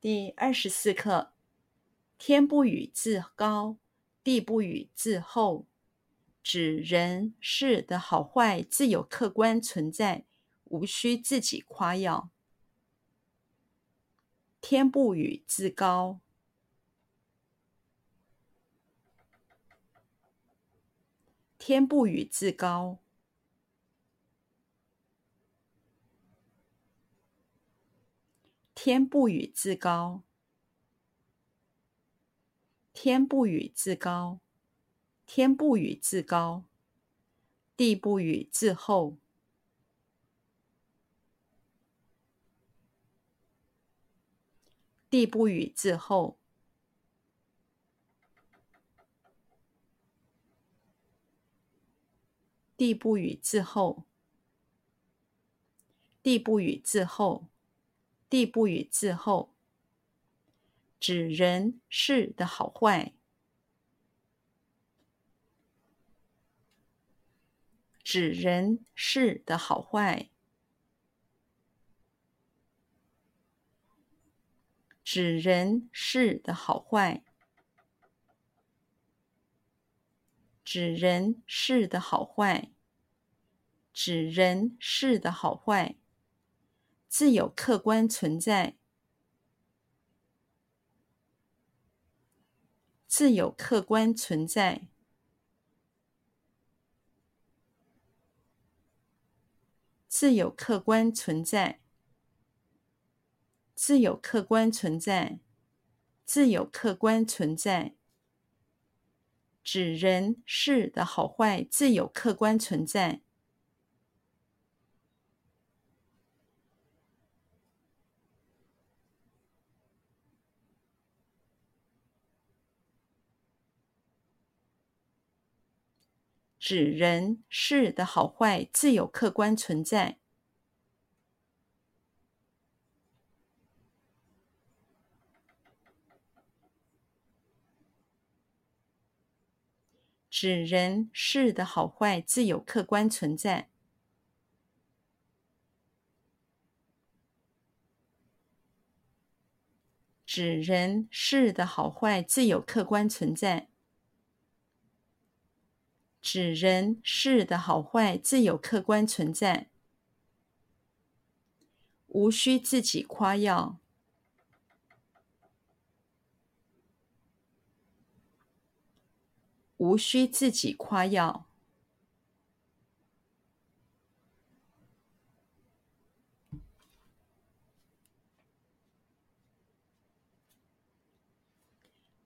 第二十四课：天不与自高，地不与自厚，指人事的好坏自有客观存在，无需自己夸耀。天不与自高，天不与自高。天不与自高，天不与自高，天不与自高，地不与自厚，地不与自厚，地不与自厚，地不与自厚。地不与自厚，指人事的好坏，指人事的好坏，指人事的好坏，指人事的好坏，指人事的好坏。自有客观存在，自有客观存在，自有客观存在，自有客观存在，自有客观存在，指人事的好坏自有客观存在。指人事的好坏自有客观存在。指人事的好坏自有客观存在。指人事的好坏自有客观存在。指人事的好坏自有客观存在，无需自己夸耀，无需自己夸耀，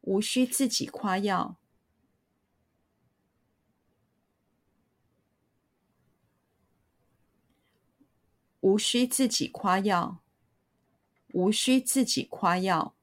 无需自己夸耀。无需自己夸耀，无需自己夸耀。